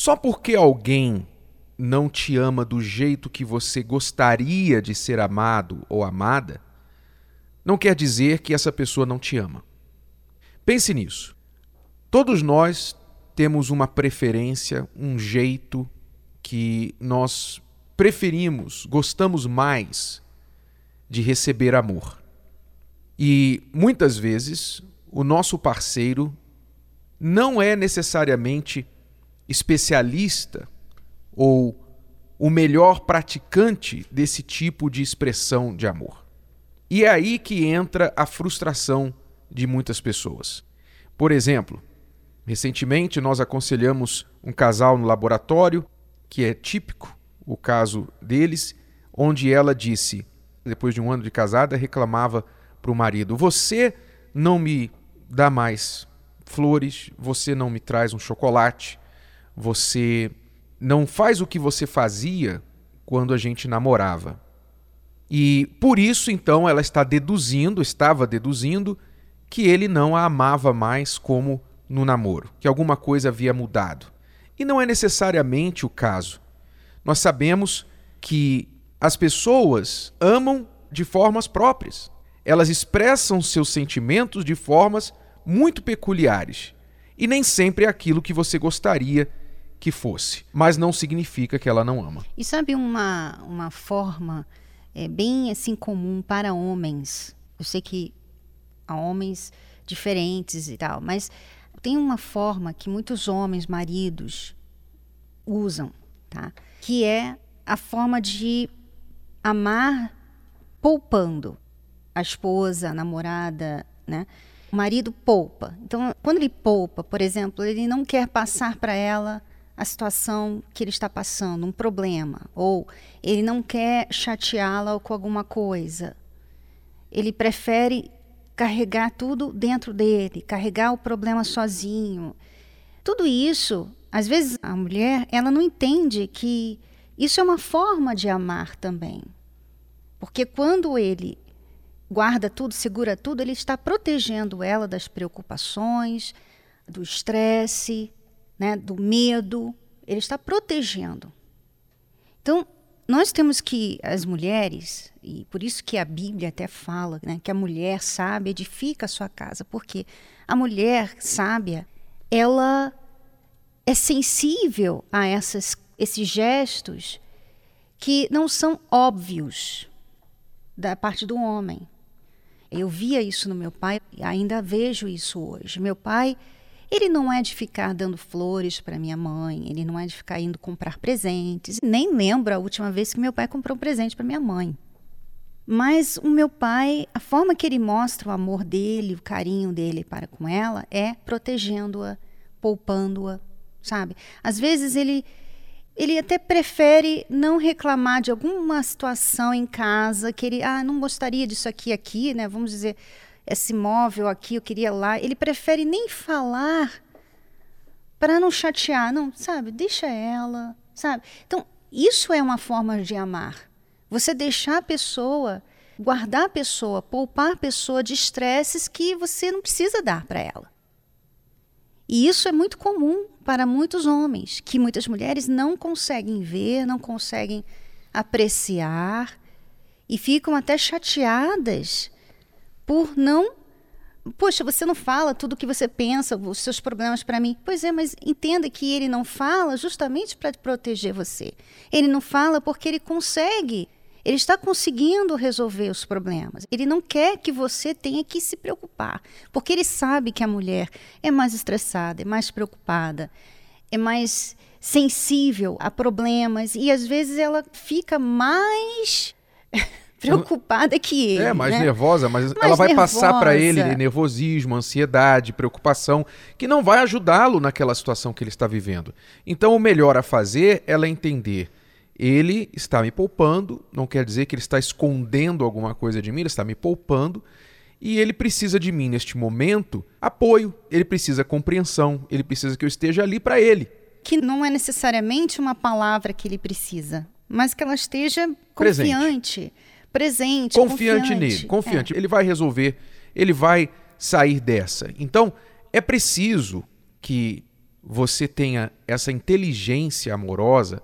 Só porque alguém não te ama do jeito que você gostaria de ser amado ou amada, não quer dizer que essa pessoa não te ama. Pense nisso. Todos nós temos uma preferência, um jeito que nós preferimos, gostamos mais de receber amor. E muitas vezes o nosso parceiro não é necessariamente especialista ou o melhor praticante desse tipo de expressão de amor. E é aí que entra a frustração de muitas pessoas. Por exemplo, recentemente nós aconselhamos um casal no laboratório, que é típico o caso deles, onde ela disse, depois de um ano de casada, reclamava para o marido: Você não me dá mais flores, você não me traz um chocolate, você não faz o que você fazia quando a gente namorava. E por isso, então, ela está deduzindo, estava deduzindo, que ele não a amava mais como no namoro, que alguma coisa havia mudado. E não é necessariamente o caso. Nós sabemos que as pessoas amam de formas próprias. Elas expressam seus sentimentos de formas muito peculiares. E nem sempre é aquilo que você gostaria que fosse. Mas não significa que ela não ama. E sabe uma, uma forma é, bem assim comum para homens? Eu sei que há homens diferentes e tal, mas tem uma forma que muitos homens, maridos, usam, tá? Que é a forma de amar poupando a esposa, a namorada, né? O marido poupa. Então, quando ele poupa, por exemplo, ele não quer passar para ela a situação que ele está passando, um problema, ou ele não quer chateá-la com alguma coisa. Ele prefere carregar tudo dentro dele, carregar o problema sozinho. Tudo isso, às vezes a mulher, ela não entende que isso é uma forma de amar também. Porque quando ele guarda tudo, segura tudo, ele está protegendo ela das preocupações, do estresse, né, do medo, ele está protegendo. Então, nós temos que, as mulheres, e por isso que a Bíblia até fala né, que a mulher sábia edifica a sua casa, porque a mulher sábia, ela é sensível a essas, esses gestos que não são óbvios da parte do homem. Eu via isso no meu pai, ainda vejo isso hoje. Meu pai ele não é de ficar dando flores para minha mãe, ele não é de ficar indo comprar presentes. Nem lembro a última vez que meu pai comprou um presente para minha mãe. Mas o meu pai, a forma que ele mostra o amor dele, o carinho dele para com ela, é protegendo-a, poupando-a, sabe? Às vezes ele ele até prefere não reclamar de alguma situação em casa que ele, ah, não gostaria disso aqui aqui, né? Vamos dizer, esse móvel aqui, eu queria lá. Ele prefere nem falar para não chatear, não, sabe? Deixa ela, sabe? Então, isso é uma forma de amar. Você deixar a pessoa, guardar a pessoa, poupar a pessoa de estresses que você não precisa dar para ela. E isso é muito comum para muitos homens, que muitas mulheres não conseguem ver, não conseguem apreciar e ficam até chateadas por não. Poxa, você não fala tudo o que você pensa, os seus problemas para mim. Pois é, mas entenda que ele não fala justamente para proteger você. Ele não fala porque ele consegue. Ele está conseguindo resolver os problemas. Ele não quer que você tenha que se preocupar, porque ele sabe que a mulher é mais estressada, é mais preocupada, é mais sensível a problemas e às vezes ela fica mais preocupada que ele. É, mais né? nervosa, mas mais ela vai nervosa. passar para ele nervosismo, ansiedade, preocupação, que não vai ajudá-lo naquela situação que ele está vivendo. Então, o melhor a fazer é ela entender. Ele está me poupando, não quer dizer que ele está escondendo alguma coisa de mim, ele está me poupando. E ele precisa de mim neste momento apoio, ele precisa compreensão, ele precisa que eu esteja ali para ele. Que não é necessariamente uma palavra que ele precisa, mas que ela esteja confiante presente, confiante, confiante. nele, confiante. É. Ele vai resolver, ele vai sair dessa. Então, é preciso que você tenha essa inteligência amorosa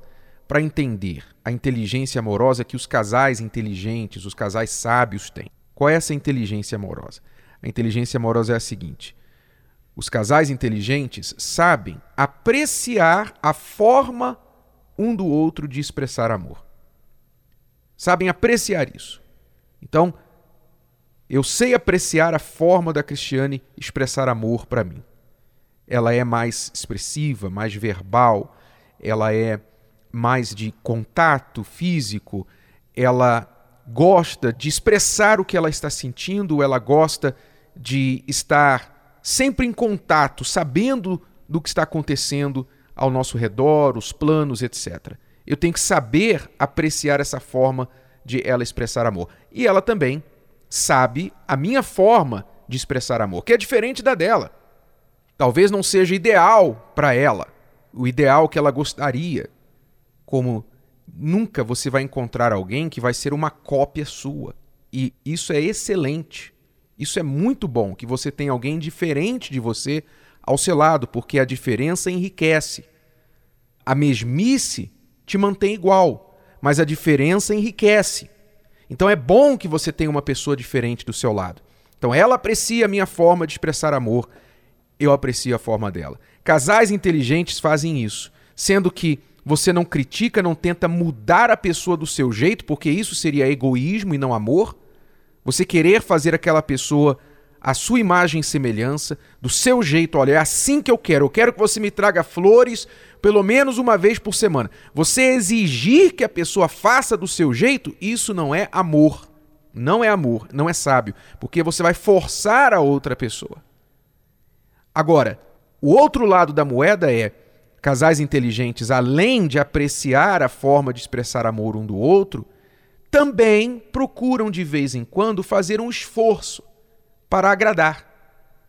para entender a inteligência amorosa que os casais inteligentes, os casais sábios têm. Qual é essa inteligência amorosa? A inteligência amorosa é a seguinte: os casais inteligentes sabem apreciar a forma um do outro de expressar amor. Sabem apreciar isso. Então, eu sei apreciar a forma da Cristiane expressar amor para mim. Ela é mais expressiva, mais verbal, ela é mais de contato físico, ela gosta de expressar o que ela está sentindo, ela gosta de estar sempre em contato, sabendo do que está acontecendo ao nosso redor, os planos, etc. Eu tenho que saber apreciar essa forma de ela expressar amor. E ela também sabe a minha forma de expressar amor, que é diferente da dela. Talvez não seja ideal para ela, o ideal que ela gostaria, como nunca você vai encontrar alguém que vai ser uma cópia sua. E isso é excelente. Isso é muito bom que você tenha alguém diferente de você ao seu lado, porque a diferença enriquece. A mesmice te mantém igual, mas a diferença enriquece. Então é bom que você tenha uma pessoa diferente do seu lado. Então ela aprecia a minha forma de expressar amor, eu aprecio a forma dela. Casais inteligentes fazem isso, sendo que você não critica, não tenta mudar a pessoa do seu jeito, porque isso seria egoísmo e não amor. Você querer fazer aquela pessoa a sua imagem e semelhança, do seu jeito, olha, é assim que eu quero. Eu quero que você me traga flores pelo menos uma vez por semana. Você exigir que a pessoa faça do seu jeito, isso não é amor. Não é amor, não é sábio, porque você vai forçar a outra pessoa. Agora, o outro lado da moeda é casais inteligentes, além de apreciar a forma de expressar amor um do outro, também procuram de vez em quando fazer um esforço para agradar.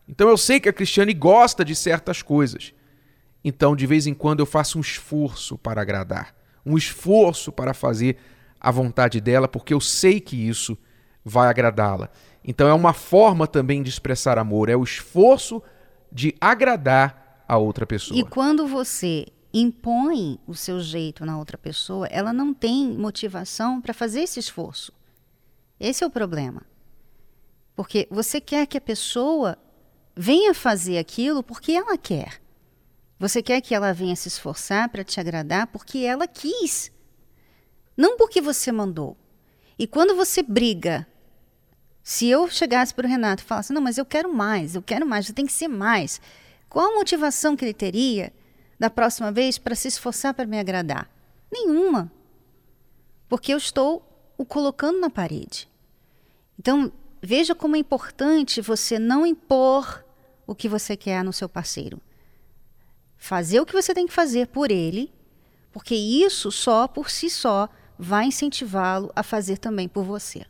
Então eu sei que a Cristiane gosta de certas coisas. Então, de vez em quando, eu faço um esforço para agradar, um esforço para fazer a vontade dela, porque eu sei que isso vai agradá-la. Então, é uma forma também de expressar amor, é o esforço de agradar a outra pessoa. E quando você impõe o seu jeito na outra pessoa, ela não tem motivação para fazer esse esforço. Esse é o problema. Porque você quer que a pessoa venha fazer aquilo porque ela quer. Você quer que ela venha se esforçar para te agradar porque ela quis, não porque você mandou. E quando você briga, se eu chegasse para o Renato e falasse: Não, mas eu quero mais, eu quero mais, tem que ser mais. Qual a motivação que ele teria da próxima vez para se esforçar para me agradar? Nenhuma. Porque eu estou o colocando na parede. Então, veja como é importante você não impor o que você quer no seu parceiro fazer o que você tem que fazer por ele, porque isso só por si só vai incentivá-lo a fazer também por você.